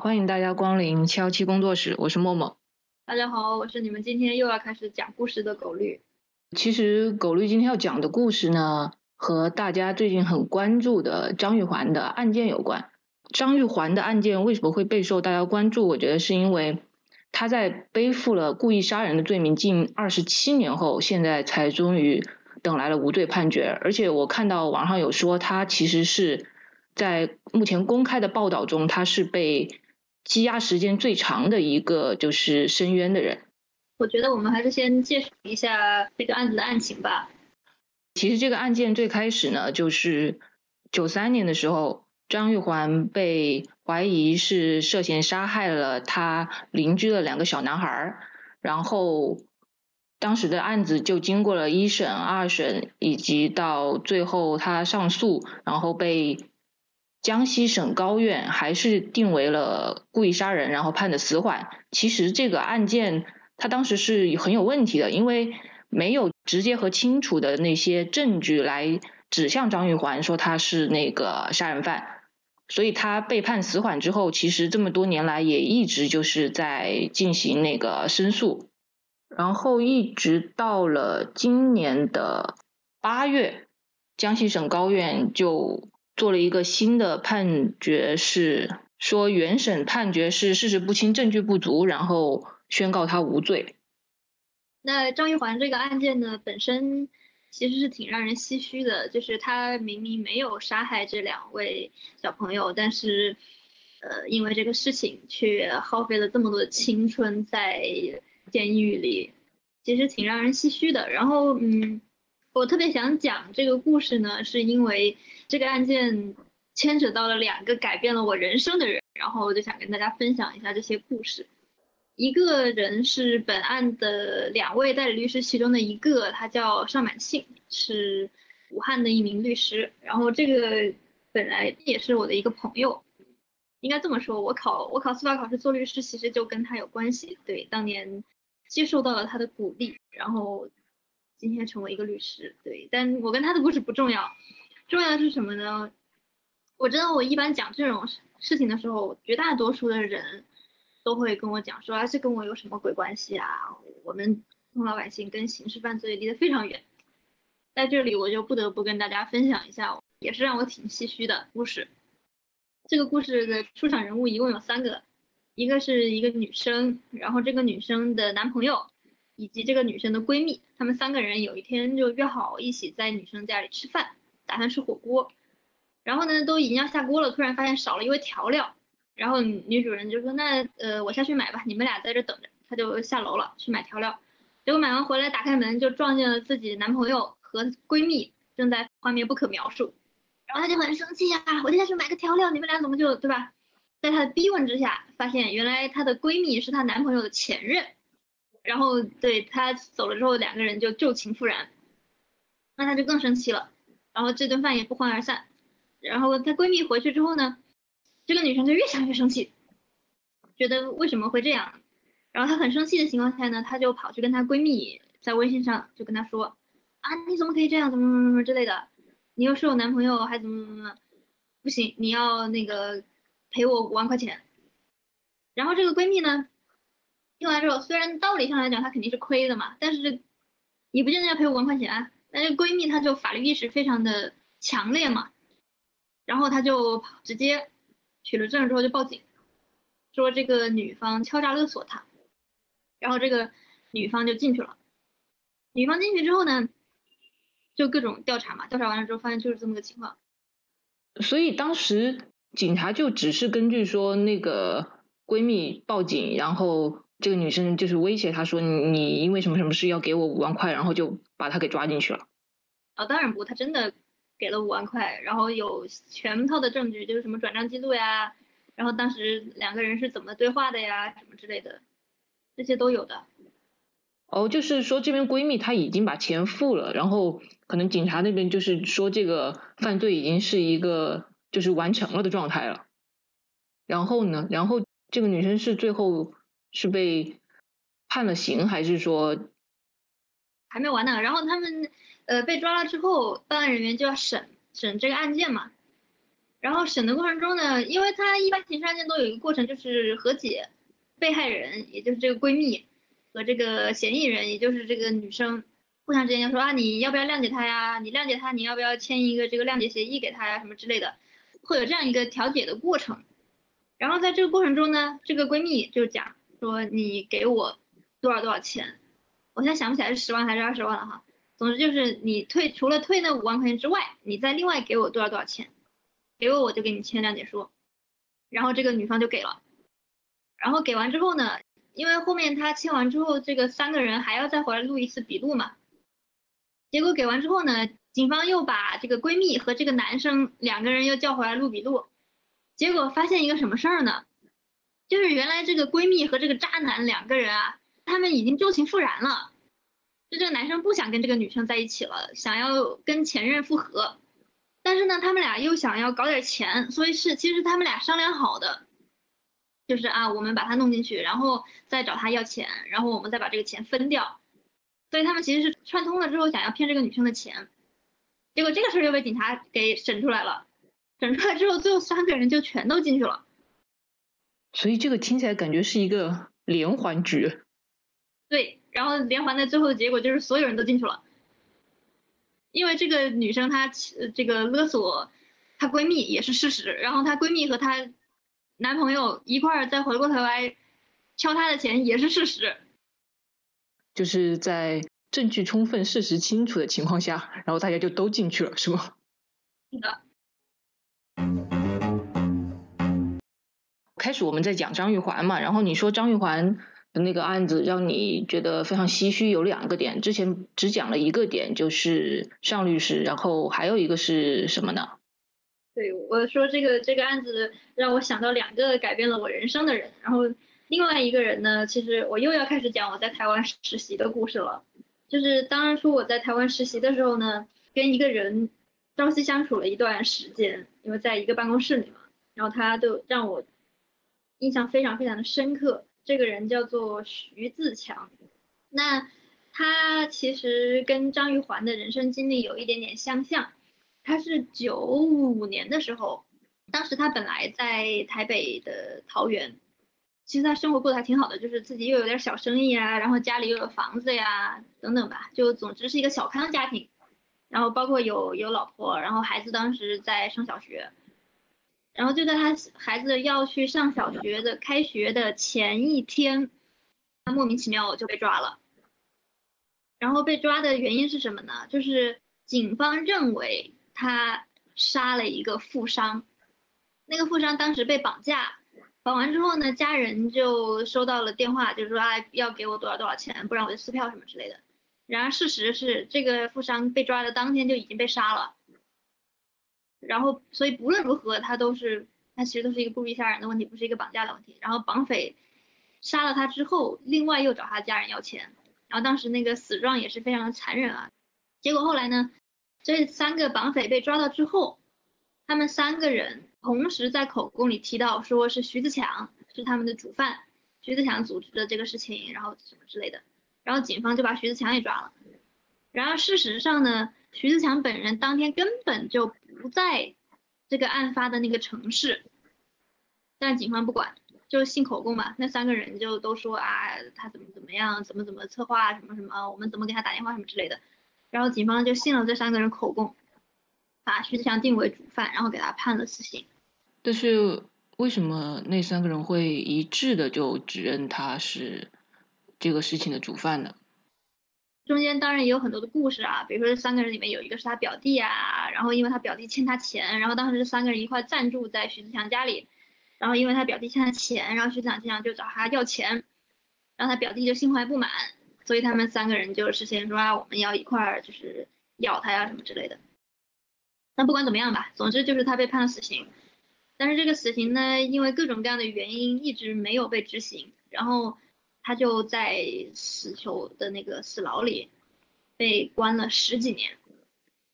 欢迎大家光临七幺七工作室，我是默默。大家好，我是你们今天又要开始讲故事的狗绿。其实狗绿今天要讲的故事呢，和大家最近很关注的张玉环的案件有关。张玉环的案件为什么会备受大家关注？我觉得是因为他在背负了故意杀人的罪名近二十七年后，现在才终于等来了无罪判决。而且我看到网上有说，他其实是在目前公开的报道中，他是被。羁押时间最长的一个就是申冤的人。我觉得我们还是先介绍一下这个案子的案情吧。其实这个案件最开始呢，就是九三年的时候，张玉环被怀疑是涉嫌杀害了他邻居的两个小男孩，然后当时的案子就经过了一审、二审，以及到最后他上诉，然后被。江西省高院还是定为了故意杀人，然后判的死缓。其实这个案件他当时是很有问题的，因为没有直接和清楚的那些证据来指向张玉环说他是那个杀人犯，所以他被判死缓之后，其实这么多年来也一直就是在进行那个申诉，然后一直到了今年的八月，江西省高院就。做了一个新的判决，是说原审判决是事实不清、证据不足，然后宣告他无罪。那张玉环这个案件呢，本身其实是挺让人唏嘘的，就是他明明没有杀害这两位小朋友，但是呃，因为这个事情却耗费了这么多的青春在监狱里，其实挺让人唏嘘的。然后嗯。我特别想讲这个故事呢，是因为这个案件牵扯到了两个改变了我人生的人，然后我就想跟大家分享一下这些故事。一个人是本案的两位代理律师其中的一个，他叫尚满庆，是武汉的一名律师。然后这个本来也是我的一个朋友，应该这么说，我考我考司法考试做律师，其实就跟他有关系。对，当年接受到了他的鼓励，然后。今天成为一个律师，对，但我跟他的故事不重要，重要的是什么呢？我知道我一般讲这种事情的时候，绝大多数的人都会跟我讲说，啊，这跟我有什么鬼关系啊？我们普通老百姓跟刑事犯罪离得非常远。在这里我就不得不跟大家分享一下，也是让我挺唏嘘的故事。这个故事的出场人物一共有三个，一个是一个女生，然后这个女生的男朋友。以及这个女生的闺蜜，她们三个人有一天就约好一起在女生家里吃饭，打算吃火锅。然后呢，都已经要下锅了，突然发现少了一味调料。然后女主人就说：“那呃，我下去买吧，你们俩在这等着。”她就下楼了去买调料。结果买完回来，打开门就撞见了自己男朋友和闺蜜正在画面不可描述。然后她就很生气呀，我就下去买个调料，你们俩怎么就对吧？在她的逼问之下，发现原来她的闺蜜是她男朋友的前任。然后对他走了之后，两个人就旧情复燃，那他就更生气了，然后这顿饭也不欢而散。然后她闺蜜回去之后呢，这个女生就越想越生气，觉得为什么会这样？然后她很生气的情况下呢，她就跑去跟她闺蜜在微信上就跟她说啊，你怎么可以这样？怎么怎么怎么之类的？你又是我男朋友，还怎么怎么怎么？不行，你要那个赔我五万块钱。然后这个闺蜜呢？听完之后，虽然道理上来讲她肯定是亏的嘛，但是你不见得要赔五万块钱。但但是闺蜜她就法律意识非常的强烈嘛，然后她就直接取了证之后就报警，说这个女方敲诈勒索她，然后这个女方就进去了。女方进去之后呢，就各种调查嘛，调查完了之后发现就是这么个情况。所以当时警察就只是根据说那个闺蜜报警，然后。这个女生就是威胁他说：“你你因为什么什么事要给我五万块，然后就把他给抓进去了。”哦，当然不，他真的给了五万块，然后有全套的证据，就是什么转账记录呀，然后当时两个人是怎么对话的呀，什么之类的，这些都有的。哦，就是说这边闺蜜她已经把钱付了，然后可能警察那边就是说这个犯罪已经是一个就是完成了的状态了。然后呢，然后这个女生是最后。是被判了刑，还是说还没完呢？然后他们呃被抓了之后，办案人员就要审审这个案件嘛。然后审的过程中呢，因为他一般刑事案件都有一个过程，就是和解，被害人也就是这个闺蜜和这个嫌疑人，也就是这个女生，互相之间就说啊，你要不要谅解他呀？你谅解他，你要不要签一个这个谅解协议给他呀？什么之类的，会有这样一个调解的过程。然后在这个过程中呢，这个闺蜜就讲说，你给我多少多少钱，我现在想不起来是十万还是二十万了哈。总之就是你退除了退那五万块钱之外，你再另外给我多少多少钱。给我我就给你签谅解书，然后这个女方就给了，然后给完之后呢，因为后面他签完之后，这个三个人还要再回来录一次笔录嘛，结果给完之后呢，警方又把这个闺蜜和这个男生两个人又叫回来录笔录，结果发现一个什么事儿呢？就是原来这个闺蜜和这个渣男两个人啊，他们已经旧情复燃了，就这个男生不想跟这个女生在一起了，想要跟前任复合。但是呢，他们俩又想要搞点钱，所以是其实他们俩商量好的，就是啊，我们把他弄进去，然后再找他要钱，然后我们再把这个钱分掉。所以他们其实是串通了之后想要骗这个女生的钱，结果这个事儿又被警察给审出来了，审出来之后，最后三个人就全都进去了。所以这个听起来感觉是一个连环局。对，然后连环的最后的结果就是所有人都进去了。因为这个女生她这个勒索她闺蜜也是事实，然后她闺蜜和她男朋友一块儿再回过头来敲她的钱也是事实，就是在证据充分、事实清楚的情况下，然后大家就都进去了，是吗？是的。开始我们在讲张玉环嘛，然后你说张玉环的。那个案子让你觉得非常唏嘘，有两个点，之前只讲了一个点，就是尚律师，然后还有一个是什么呢？对，我说这个这个案子让我想到两个改变了我人生的人，然后另外一个人呢，其实我又要开始讲我在台湾实习的故事了，就是当初我在台湾实习的时候呢，跟一个人朝夕相处了一段时间，因为在一个办公室里嘛，然后他都让我印象非常非常的深刻。这个人叫做徐自强，那他其实跟张玉环的人生经历有一点点相像。他是九五年的时候，当时他本来在台北的桃园，其实他生活过得还挺好的，就是自己又有点小生意啊，然后家里又有房子呀，等等吧，就总之是一个小康家庭。然后包括有有老婆，然后孩子当时在上小学。然后就在他孩子要去上小学的开学的前一天，他莫名其妙就被抓了。然后被抓的原因是什么呢？就是警方认为他杀了一个富商，那个富商当时被绑架，绑完之后呢，家人就收到了电话，就是说啊要给我多少多少钱，不然我就撕票什么之类的。然而事实是，这个富商被抓的当天就已经被杀了。然后，所以不论如何，他都是，他其实都是一个故意杀人的问题，不是一个绑架的问题。然后绑匪杀了他之后，另外又找他家人要钱，然后当时那个死状也是非常的残忍啊。结果后来呢，这三个绑匪被抓到之后，他们三个人同时在口供里提到，说是徐自强是他们的主犯，徐自强组织的这个事情，然后什么之类的。然后警方就把徐自强也抓了。然而事实上呢？徐自强本人当天根本就不在这个案发的那个城市，但警方不管，就信口供嘛。那三个人就都说啊，他怎么怎么样，怎么怎么策划什么什么，我们怎么给他打电话什么之类的。然后警方就信了这三个人口供，把徐志强定为主犯，然后给他判了死刑。但是为什么那三个人会一致的就指认他是这个事情的主犯呢？中间当然也有很多的故事啊，比如说这三个人里面有一个是他表弟啊，然后因为他表弟欠他钱，然后当时这三个人一块暂住在徐子强家里，然后因为他表弟欠他钱，然后徐子强经常就找他要钱，然后他表弟就心怀不满，所以他们三个人就事先说啊我们要一块儿就是要他呀什么之类的。那不管怎么样吧，总之就是他被判了死刑，但是这个死刑呢，因为各种各样的原因一直没有被执行，然后。他就在死囚的那个死牢里被关了十几年，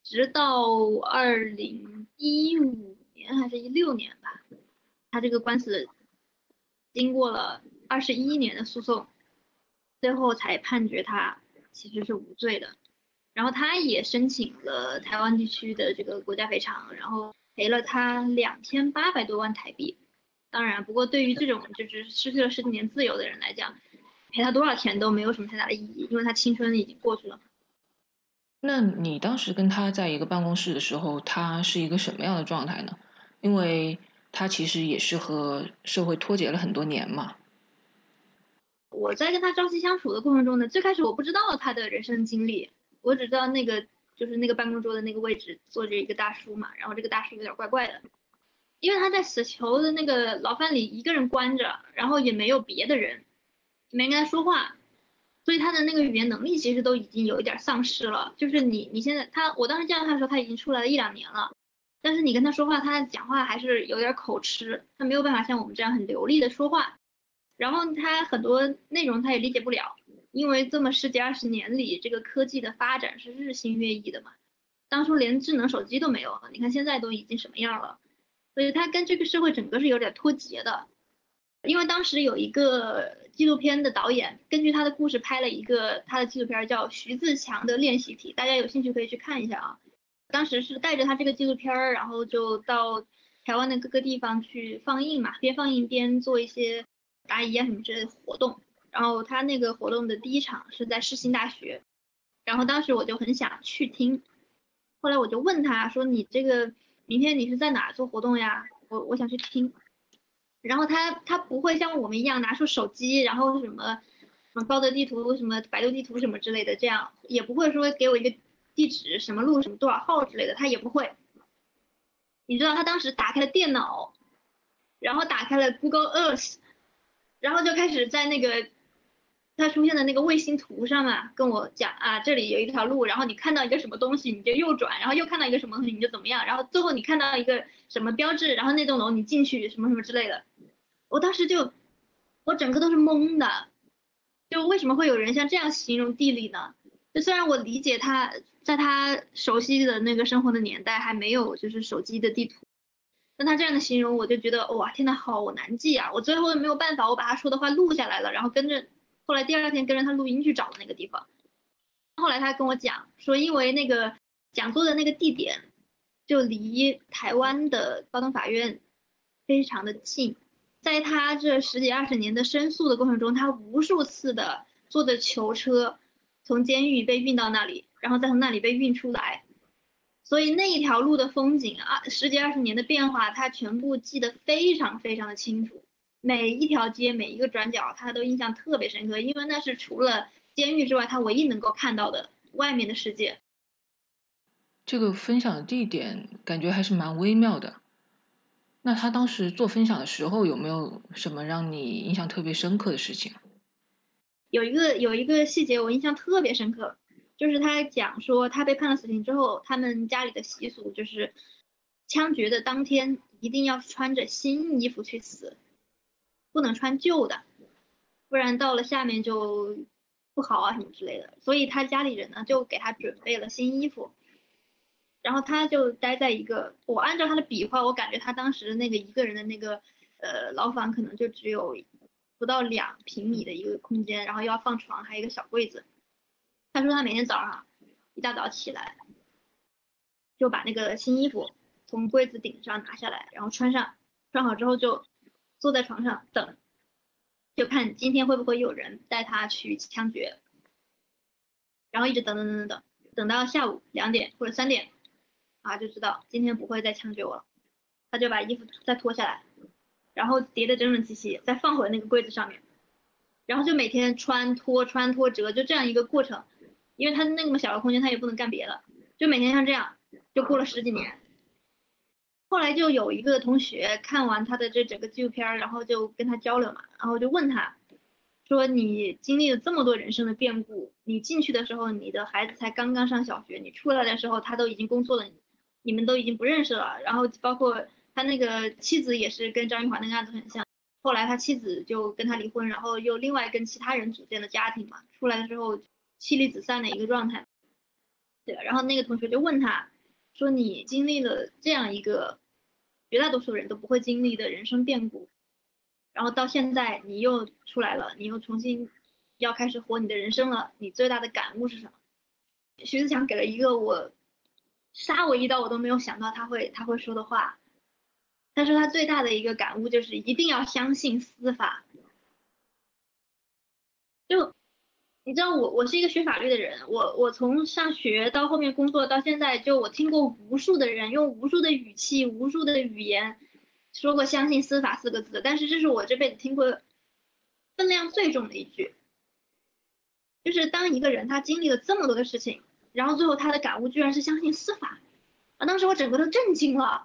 直到二零一五年还是一六年吧，他这个官司经过了二十一年的诉讼，最后才判决他其实是无罪的。然后他也申请了台湾地区的这个国家赔偿，然后赔了他两千八百多万台币。当然，不过对于这种就是失去了十几年自由的人来讲，赔他多少钱都没有什么太大的意义，因为他青春已经过去了。那你当时跟他在一个办公室的时候，他是一个什么样的状态呢？因为他其实也是和社会脱节了很多年嘛。我在跟他朝夕相处的过程中呢，最开始我不知道他的人生经历，我只知道那个就是那个办公桌的那个位置坐着一个大叔嘛，然后这个大叔有点怪怪的，因为他在死囚的那个牢房里一个人关着，然后也没有别的人，没跟他说话。所以他的那个语言能力其实都已经有一点丧失了，就是你你现在他我当时见到他的时候他已经出来了一两年了，但是你跟他说话，他讲话还是有点口吃，他没有办法像我们这样很流利的说话，然后他很多内容他也理解不了，因为这么十几二十年里这个科技的发展是日新月异的嘛，当初连智能手机都没有，你看现在都已经什么样了，所以他跟这个社会整个是有点脱节的，因为当时有一个。纪录片的导演根据他的故事拍了一个他的纪录片，叫《徐自强的练习题》，大家有兴趣可以去看一下啊。当时是带着他这个纪录片，然后就到台湾的各个地方去放映嘛，边放映边做一些答疑啊什么之类的活动。然后他那个活动的第一场是在世新大学，然后当时我就很想去听，后来我就问他说：“你这个明天你是在哪做活动呀？我我想去听。”然后他他不会像我们一样拿出手机，然后什么什么高德地图、什么百度地图什么之类的，这样也不会说给我一个地址，什么路什么多少号之类的，他也不会。你知道他当时打开了电脑，然后打开了 Google Earth，然后就开始在那个他出现的那个卫星图上面跟我讲啊，这里有一条路，然后你看到一个什么东西你就右转，然后又看到一个什么东西你就怎么样，然后最后你看到一个什么标志，然后那栋楼你进去什么什么之类的。我当时就，我整个都是懵的，就为什么会有人像这样形容地理呢？就虽然我理解他在他熟悉的那个生活的年代还没有就是手机的地图，但他这样的形容我就觉得哇天呐好难记啊！我最后没有办法，我把他说的话录下来了，然后跟着后来第二天跟着他录音去找那个地方。后来他跟我讲说，因为那个讲座的那个地点就离台湾的高等法院非常的近。在他这十几二十年的申诉的过程中，他无数次的坐着囚车从监狱被运到那里，然后再从那里被运出来，所以那一条路的风景啊，十几二十年的变化，他全部记得非常非常的清楚，每一条街每一个转角，他都印象特别深刻，因为那是除了监狱之外，他唯一能够看到的外面的世界。这个分享的地点感觉还是蛮微妙的。那他当时做分享的时候，有没有什么让你印象特别深刻的事情？有一个有一个细节我印象特别深刻，就是他讲说他被判了死刑之后，他们家里的习俗就是枪决的当天一定要穿着新衣服去死，不能穿旧的，不然到了下面就不好啊什么之类的。所以他家里人呢就给他准备了新衣服。然后他就待在一个，我按照他的比划，我感觉他当时那个一个人的那个呃牢房可能就只有不到两平米的一个空间，然后要放床，还有一个小柜子。他说他每天早上一大早起来，就把那个新衣服从柜子顶上拿下来，然后穿上，穿好之后就坐在床上等，就看今天会不会有人带他去枪决，然后一直等等等等等，等到下午两点或者三点。啊，就知道今天不会再枪决我了，他就把衣服再脱下来，然后叠的整整齐齐，再放回那个柜子上面，然后就每天穿脱穿脱折，就这样一个过程，因为他那么小的空间，他也不能干别的，就每天像这样，就过了十几年。后来就有一个同学看完他的这整个纪录片，然后就跟他交流嘛，然后就问他。说你经历了这么多人生的变故，你进去的时候，你的孩子才刚刚上小学，你出来的时候，他都已经工作了，你们都已经不认识了。然后包括他那个妻子也是跟张玉华那个案子很像，后来他妻子就跟他离婚，然后又另外跟其他人组建了家庭嘛，出来之后妻离子散的一个状态。对，然后那个同学就问他，说你经历了这样一个绝大多数人都不会经历的人生变故。然后到现在你又出来了，你又重新要开始活你的人生了，你最大的感悟是什么？徐子强给了一个我杀我一刀我都没有想到他会他会说的话。他说他最大的一个感悟就是一定要相信司法。就你知道我我是一个学法律的人，我我从上学到后面工作到现在，就我听过无数的人用无数的语气、无数的语言说过“相信司法”四个字，但是这是我这辈子听过分量最重的一句。就是当一个人他经历了这么多的事情，然后最后他的感悟居然是相信司法，啊，当时我整个都震惊了。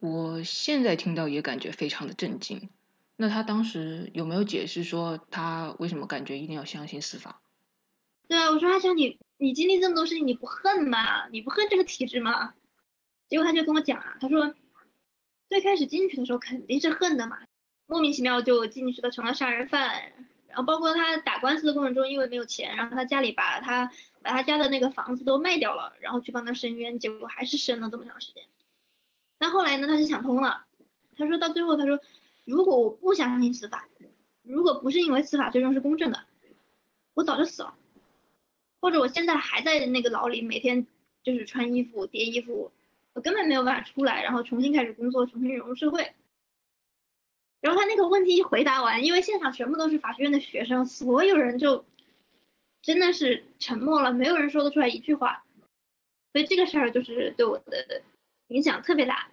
我现在听到也感觉非常的震惊。那他当时有没有解释说他为什么感觉一定要相信司法？对啊，我说阿强，你你经历这么多事情，你不恨吗？你不恨这个体制吗？结果他就跟我讲啊，他说最开始进去的时候肯定是恨的嘛，莫名其妙就进去了，成了杀人犯。然后包括他打官司的过程中，因为没有钱，然后他家里把他把他家的那个房子都卖掉了，然后去帮他申冤，结果还是申了这么长时间。但后来呢，他就想通了，他说到最后，他说如果我不相信司法，如果不是因为司法最终是公正的，我早就死了，或者我现在还在那个牢里，每天就是穿衣服叠衣服，我根本没有办法出来，然后重新开始工作，重新融入社会。然后他那个问题一回答完，因为现场全部都是法学院的学生，所有人就真的是沉默了，没有人说得出来一句话。所以这个事儿就是对我的。影响特别大。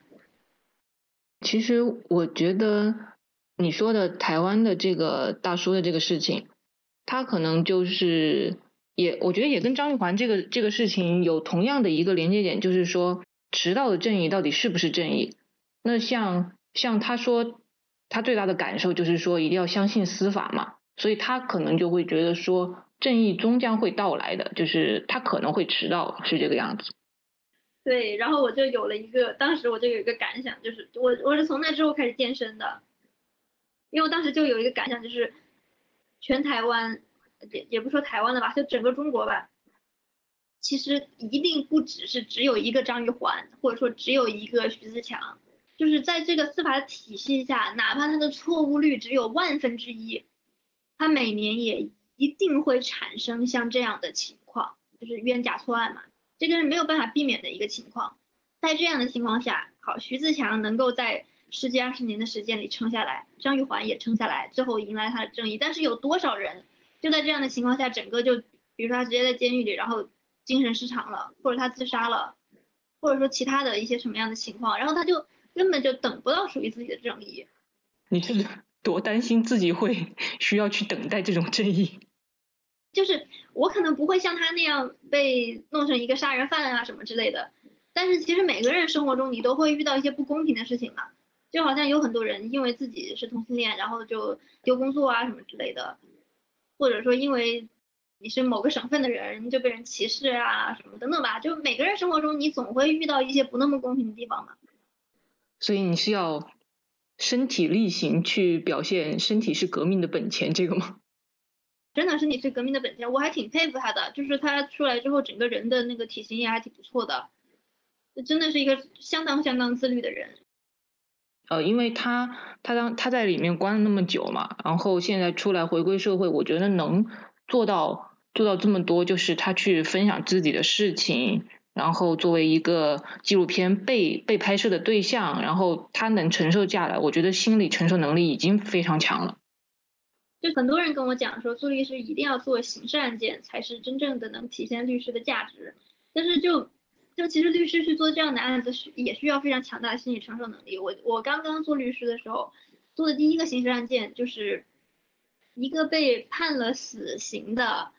其实我觉得你说的台湾的这个大叔的这个事情，他可能就是也，我觉得也跟张玉环这个这个事情有同样的一个连接点，就是说迟到的正义到底是不是正义？那像像他说他最大的感受就是说一定要相信司法嘛，所以他可能就会觉得说正义终将会到来的，就是他可能会迟到，是这个样子。对，然后我就有了一个，当时我就有一个感想，就是我我是从那之后开始健身的，因为我当时就有一个感想，就是全台湾也也不说台湾的吧，就整个中国吧，其实一定不只是只有一个张玉环，或者说只有一个徐自强，就是在这个司法体系下，哪怕他的错误率只有万分之一，他每年也一定会产生像这样的情况，就是冤假错案嘛。这个是没有办法避免的一个情况，在这样的情况下，好，徐自强能够在十几二十年的时间里撑下来，张玉环也撑下来，最后迎来他的正义。但是有多少人就在这样的情况下，整个就，比如说他直接在监狱里，然后精神失常了，或者他自杀了，或者说其他的一些什么样的情况，然后他就根本就等不到属于自己的正义。你是多担心自己会需要去等待这种正义？就是我可能不会像他那样被弄成一个杀人犯啊什么之类的，但是其实每个人生活中你都会遇到一些不公平的事情嘛，就好像有很多人因为自己是同性恋，然后就丢工作啊什么之类的，或者说因为你是某个省份的人就被人歧视啊什么等等吧，就每个人生活中你总会遇到一些不那么公平的地方嘛。所以你是要身体力行去表现身体是革命的本钱这个吗？真的是你是革命的本钱，我还挺佩服他的。就是他出来之后，整个人的那个体型也还挺不错的，真的是一个相当相当自律的人。呃，因为他他当他在里面关了那么久嘛，然后现在出来回归社会，我觉得能做到做到这么多，就是他去分享自己的事情，然后作为一个纪录片被被拍摄的对象，然后他能承受下来，我觉得心理承受能力已经非常强了。就很多人跟我讲说，做律师一定要做刑事案件，才是真正的能体现律师的价值。但是就就其实律师去做这样的案子，需也需要非常强大的心理承受能力。我我刚刚做律师的时候，做的第一个刑事案件就是一个被判了死刑的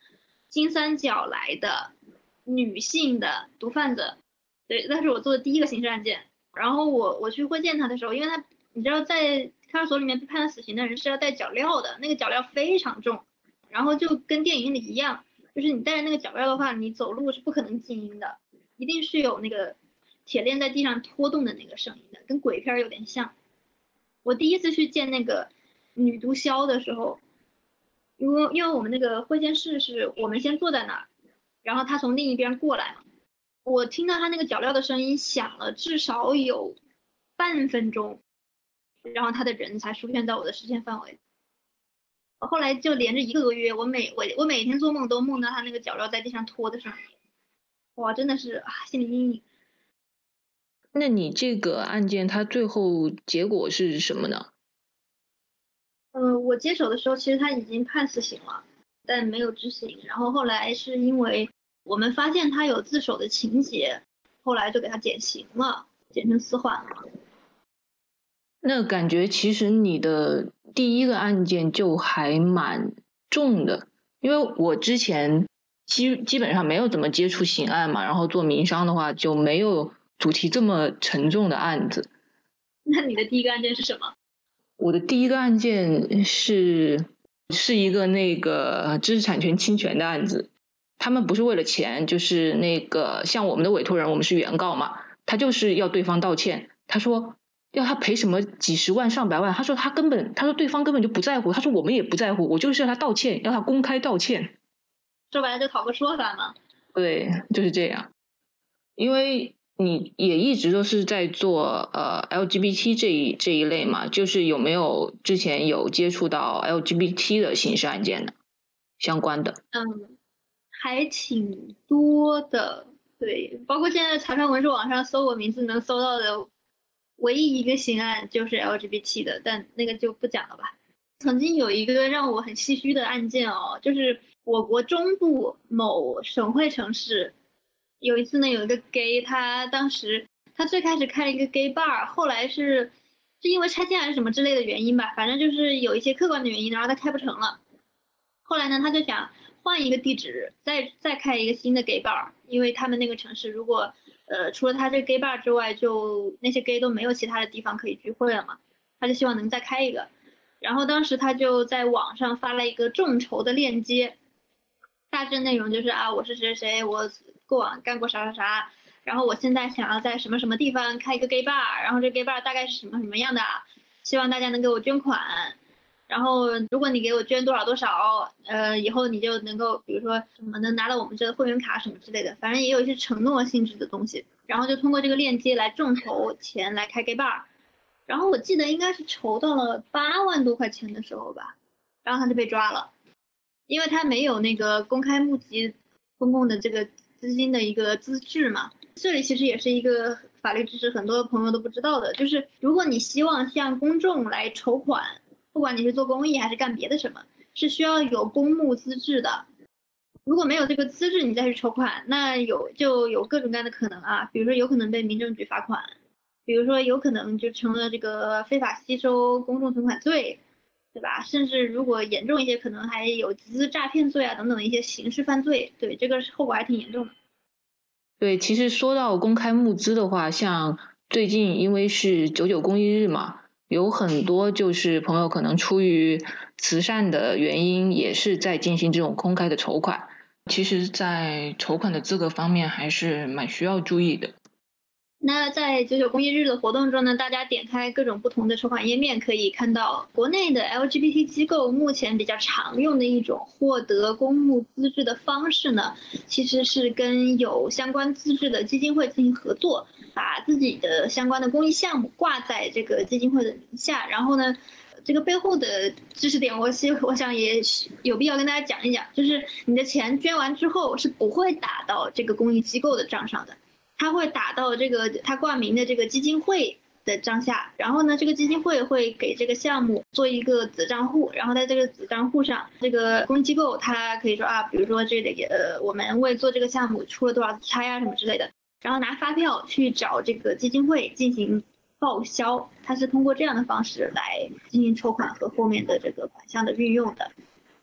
金三角来的女性的毒贩子，对，那是我做的第一个刑事案件。然后我我去会见他的时候，因为他你知道在。派出所里面被判了死刑的人是要戴脚镣的，那个脚镣非常重，然后就跟电影里一样，就是你带着那个脚镣的话，你走路是不可能静音的，一定是有那个铁链在地上拖动的那个声音的，跟鬼片有点像。我第一次去见那个女毒枭的时候，因为因为我们那个会见室是我们先坐在那儿，然后她从另一边过来，我听到她那个脚镣的声音响了至少有半分钟。然后他的人才出现在我的视线范围，后来就连着一个多月，我每我我每天做梦都梦到他那个脚镣在地上拖的声音，哇，真的是啊，心理阴影。那你这个案件它最后结果是什么呢？嗯，我接手的时候其实他已经判死刑了，但没有执行。然后后来是因为我们发现他有自首的情节，后来就给他减刑了，减成死缓了。那感觉其实你的第一个案件就还蛮重的，因为我之前基基本上没有怎么接触刑案嘛，然后做民商的话就没有主题这么沉重的案子。那你的第一个案件是什么？我的第一个案件是是一个那个知识产权侵权的案子，他们不是为了钱，就是那个像我们的委托人，我们是原告嘛，他就是要对方道歉，他说要他赔什么几十万上百万，他说他根本他说对方根本就不在乎，他说我们也不在乎，我就是要他道歉，要他公开道歉，说白了就讨个说法嘛。对，就是这样，因为。你也一直都是在做呃 LGBT 这一这一类嘛？就是有没有之前有接触到 LGBT 的刑事案件的？相关的？嗯，还挺多的，对，包括现在财团文书网上搜我名字能搜到的唯一一个刑案就是 LGBT 的，但那个就不讲了吧。曾经有一个让我很唏嘘的案件哦，就是我国中部某省会城市。有一次呢，有一个 gay，他当时他最开始开了一个 gay bar，后来是是因为拆迁还是什么之类的原因吧，反正就是有一些客观的原因，然后他开不成了。后来呢，他就想换一个地址，再再开一个新的 gay bar，因为他们那个城市如果呃除了他这个 gay bar 之外，就那些 gay 都没有其他的地方可以聚会了嘛，他就希望能再开一个。然后当时他就在网上发了一个众筹的链接，大致内容就是啊，我是谁谁我。过往干过啥啥啥，然后我现在想要在什么什么地方开一个 gay bar，然后这 gay bar 大概是什么什么样的，希望大家能给我捐款，然后如果你给我捐多少多少，呃，以后你就能够比如说什么能拿到我们这个会员卡什么之类的，反正也有一些承诺性质的东西，然后就通过这个链接来众筹钱来开 gay bar，然后我记得应该是筹到了八万多块钱的时候吧，然后他就被抓了，因为他没有那个公开募集公共的这个。资金的一个资质嘛，这里其实也是一个法律知识，很多朋友都不知道的，就是如果你希望向公众来筹款，不管你是做公益还是干别的什么，是需要有公募资质的。如果没有这个资质，你再去筹款，那有就有各种各样的可能啊，比如说有可能被民政局罚款，比如说有可能就成了这个非法吸收公众存款罪。对吧？甚至如果严重一些，可能还有集资诈骗罪啊等等一些刑事犯罪。对，这个后果还挺严重的。对，其实说到公开募资的话，像最近因为是九九公益日嘛，有很多就是朋友可能出于慈善的原因，也是在进行这种公开的筹款。其实，在筹款的资格方面，还是蛮需要注意的。那在九九公益日的活动中呢，大家点开各种不同的筹款页面，可以看到国内的 LGBT 机构目前比较常用的一种获得公募资质的方式呢，其实是跟有相关资质的基金会进行合作，把自己的相关的公益项目挂在这个基金会的名下，然后呢，这个背后的知识点，我希我想也有必要跟大家讲一讲，就是你的钱捐完之后是不会打到这个公益机构的账上的。他会打到这个他挂名的这个基金会的账下，然后呢，这个基金会会给这个项目做一个子账户，然后在这个子账户上，这个公益机构他可以说啊，比如说这个呃，我们为做这个项目出了多少差呀什么之类的，然后拿发票去找这个基金会进行报销，它是通过这样的方式来进行筹款和后面的这个款项的运用的，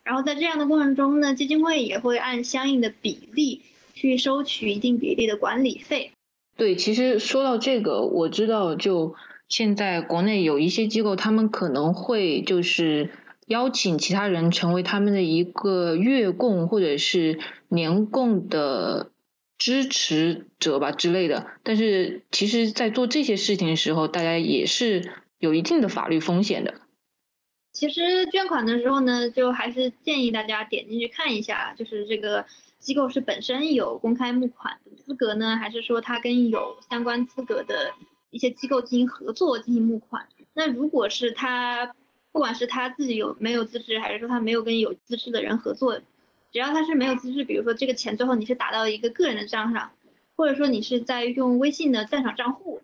然后在这样的过程中呢，基金会也会按相应的比例。去收取一定比例的管理费。对，其实说到这个，我知道就现在国内有一些机构，他们可能会就是邀请其他人成为他们的一个月供或者是年供的支持者吧之类的。但是其实，在做这些事情的时候，大家也是有一定的法律风险的。其实捐款的时候呢，就还是建议大家点进去看一下，就是这个。机构是本身有公开募款的资格呢，还是说他跟有相关资格的一些机构进行合作进行募款？那如果是他，不管是他自己有没有资质，还是说他没有跟有资质的人合作，只要他是没有资质，比如说这个钱最后你是打到一个个人的账上，或者说你是在用微信的赞赏账户，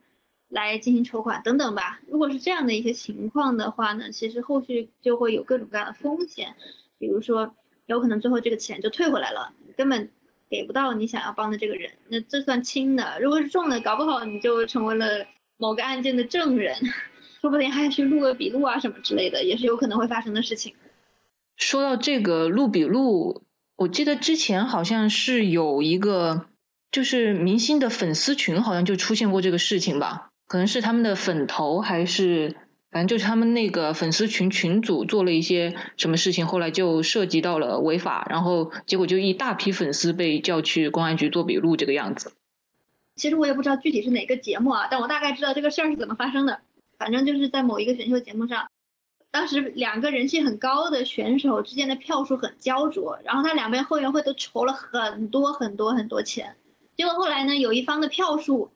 来进行筹款等等吧。如果是这样的一些情况的话呢，其实后续就会有各种各样的风险，比如说有可能最后这个钱就退回来了，根本给不到你想要帮的这个人，那这算轻的。如果是重的，搞不好你就成为了某个案件的证人，说不定还去录个笔录啊什么之类的，也是有可能会发生的事情。说到这个录笔录，我记得之前好像是有一个。就是明星的粉丝群好像就出现过这个事情吧，可能是他们的粉头还是，反正就是他们那个粉丝群群主做了一些什么事情，后来就涉及到了违法，然后结果就一大批粉丝被叫去公安局做笔录这个样子。其实我也不知道具体是哪个节目啊，但我大概知道这个事儿是怎么发生的。反正就是在某一个选秀节目上，当时两个人气很高的选手之间的票数很焦灼，然后他两边后援会都筹了很多很多很多钱。结果后来呢，有一方的票数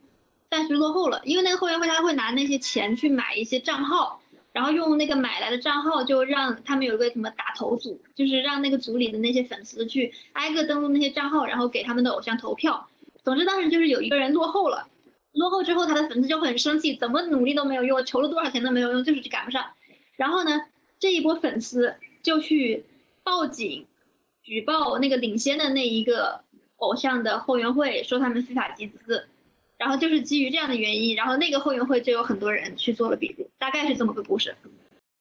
暂时落后了，因为那个后援会他会拿那些钱去买一些账号，然后用那个买来的账号就让他们有一个什么打头组，就是让那个组里的那些粉丝去挨个登录那些账号，然后给他们的偶像投票。总之当时就是有一个人落后了，落后之后他的粉丝就很生气，怎么努力都没有用，筹了多少钱都没有用，就是赶不上。然后呢，这一波粉丝就去报警举报那个领先的那一个。偶像的后援会说他们非法集资，然后就是基于这样的原因，然后那个后援会就有很多人去做了笔录，大概是这么个故事。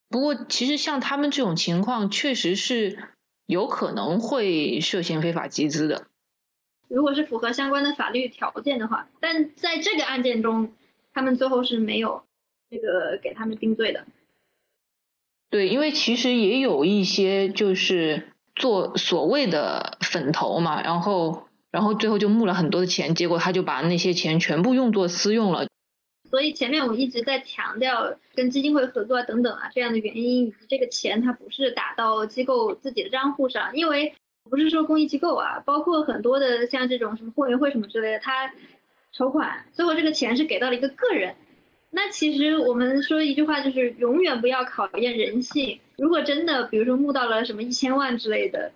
不过其实像他们这种情况，确实是有可能会涉嫌非法集资的。如果是符合相关的法律条件的话，但在这个案件中，他们最后是没有这个给他们定罪的。对，因为其实也有一些就是做所谓的粉头嘛，然后。然后最后就募了很多的钱，结果他就把那些钱全部用作私用了。所以前面我一直在强调跟基金会合作啊等等啊这样的原因，以及这个钱它不是打到机构自己的账户上，因为不是说公益机构啊，包括很多的像这种什么后援会什么之类的，他筹款最后这个钱是给到了一个个人。那其实我们说一句话就是永远不要考验人性。如果真的比如说募到了什么一千万之类的，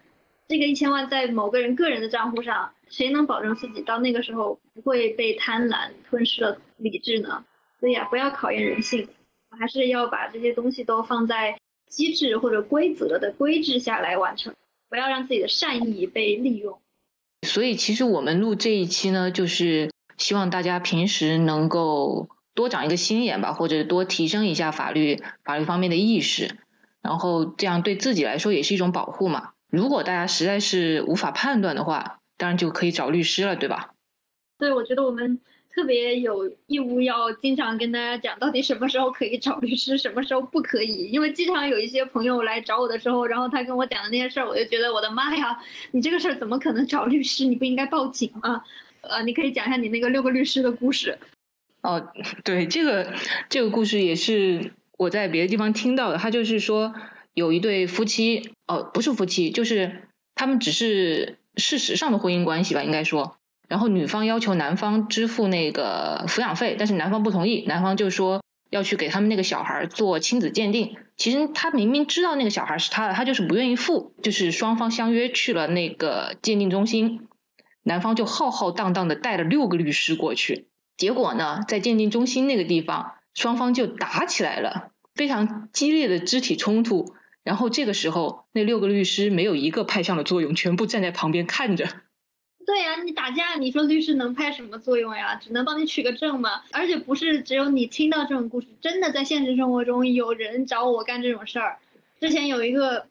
这个一千万在某个人个人的账户上。谁能保证自己到那个时候不会被贪婪吞噬了理智呢？所以啊，不要考验人性，还是要把这些东西都放在机制或者规则的规制下来完成，不要让自己的善意被利用。所以其实我们录这一期呢，就是希望大家平时能够多长一个心眼吧，或者多提升一下法律法律方面的意识，然后这样对自己来说也是一种保护嘛。如果大家实在是无法判断的话，当然就可以找律师了，对吧？对，我觉得我们特别有义务要经常跟大家讲，到底什么时候可以找律师，什么时候不可以。因为经常有一些朋友来找我的时候，然后他跟我讲的那些事儿，我就觉得我的妈呀，你这个事儿怎么可能找律师？你不应该报警吗？呃，你可以讲一下你那个六个律师的故事。哦，对，这个这个故事也是我在别的地方听到的。他就是说有一对夫妻，哦，不是夫妻，就是他们只是。事实上的婚姻关系吧，应该说，然后女方要求男方支付那个抚养费，但是男方不同意，男方就说要去给他们那个小孩做亲子鉴定。其实他明明知道那个小孩是他的，他就是不愿意付。就是双方相约去了那个鉴定中心，男方就浩浩荡荡的带了六个律师过去，结果呢，在鉴定中心那个地方，双方就打起来了，非常激烈的肢体冲突。然后这个时候，那六个律师没有一个派上了作用，全部站在旁边看着。对呀，你打架，你说律师能派什么作用呀？只能帮你取个证嘛。而且不是只有你听到这种故事，真的在现实生活中有人找我干这种事儿。之前有一个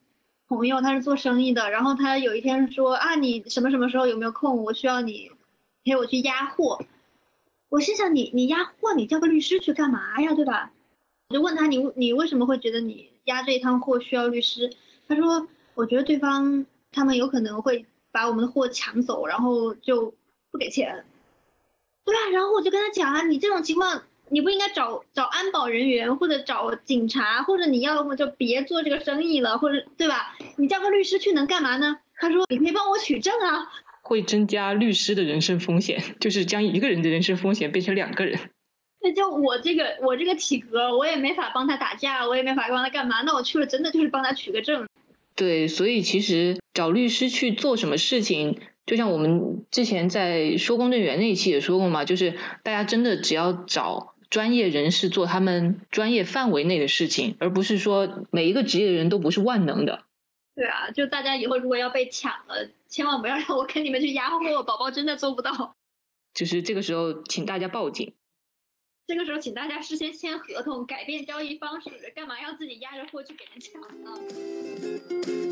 朋友，他是做生意的，然后他有一天说啊，你什么什么时候有没有空？我需要你陪我去压货。我心想，你你压货，你叫个律师去干嘛呀？对吧？我就问他，你你为什么会觉得你？押这一趟货需要律师，他说，我觉得对方他们有可能会把我们的货抢走，然后就不给钱，对啊，然后我就跟他讲啊，你这种情况你不应该找找安保人员或者找警察，或者你要么就别做这个生意了，或者对吧？你叫个律师去能干嘛呢？他说，你可以帮我取证啊，会增加律师的人身风险，就是将一个人的人身风险变成两个人。那就我这个我这个体格，我也没法帮他打架，我也没法帮他干嘛。那我去了，真的就是帮他取个证。对，所以其实找律师去做什么事情，就像我们之前在说公证员那一期也说过嘛，就是大家真的只要找专业人士做他们专业范围内的事情，而不是说每一个职业的人都不是万能的。对啊，就大家以后如果要被抢了，千万不要让我跟你们去压货，宝宝真的做不到。就是这个时候，请大家报警。这个时候，请大家事先签合同，改变交易方式，干嘛要自己压着货去给人抢呢？